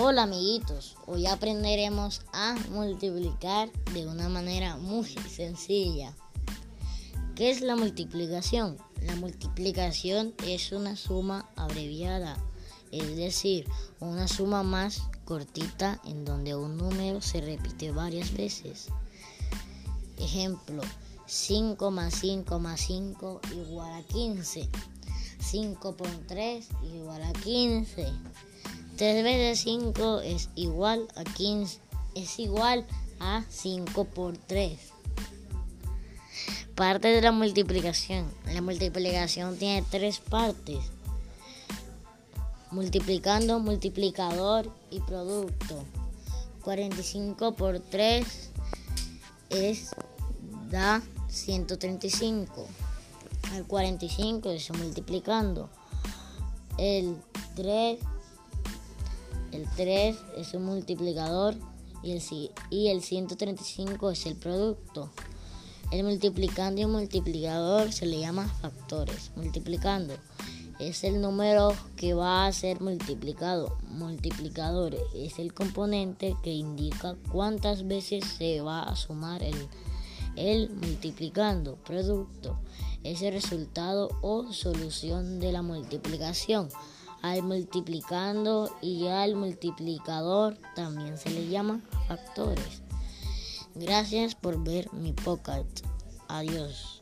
Hola amiguitos, hoy aprenderemos a multiplicar de una manera muy sencilla. ¿Qué es la multiplicación? La multiplicación es una suma abreviada, es decir, una suma más cortita en donde un número se repite varias veces. Ejemplo, 5 más 5 más 5 igual a 15. 5 por 3 igual a 15. 3 veces 5 es igual a 15. Es igual a 5 por 3. Parte de la multiplicación. La multiplicación tiene tres partes. Multiplicando, multiplicador y producto. 45 por 3 es da 135. Al 45 eso multiplicando. El 3 el 3 es un multiplicador y el, y el 135 es el producto. El multiplicando y el multiplicador se le llama factores. Multiplicando es el número que va a ser multiplicado. Multiplicador es el componente que indica cuántas veces se va a sumar el, el multiplicando. Producto es el resultado o solución de la multiplicación al multiplicando y al multiplicador también se le llama factores. Gracias por ver mi podcast. Adiós.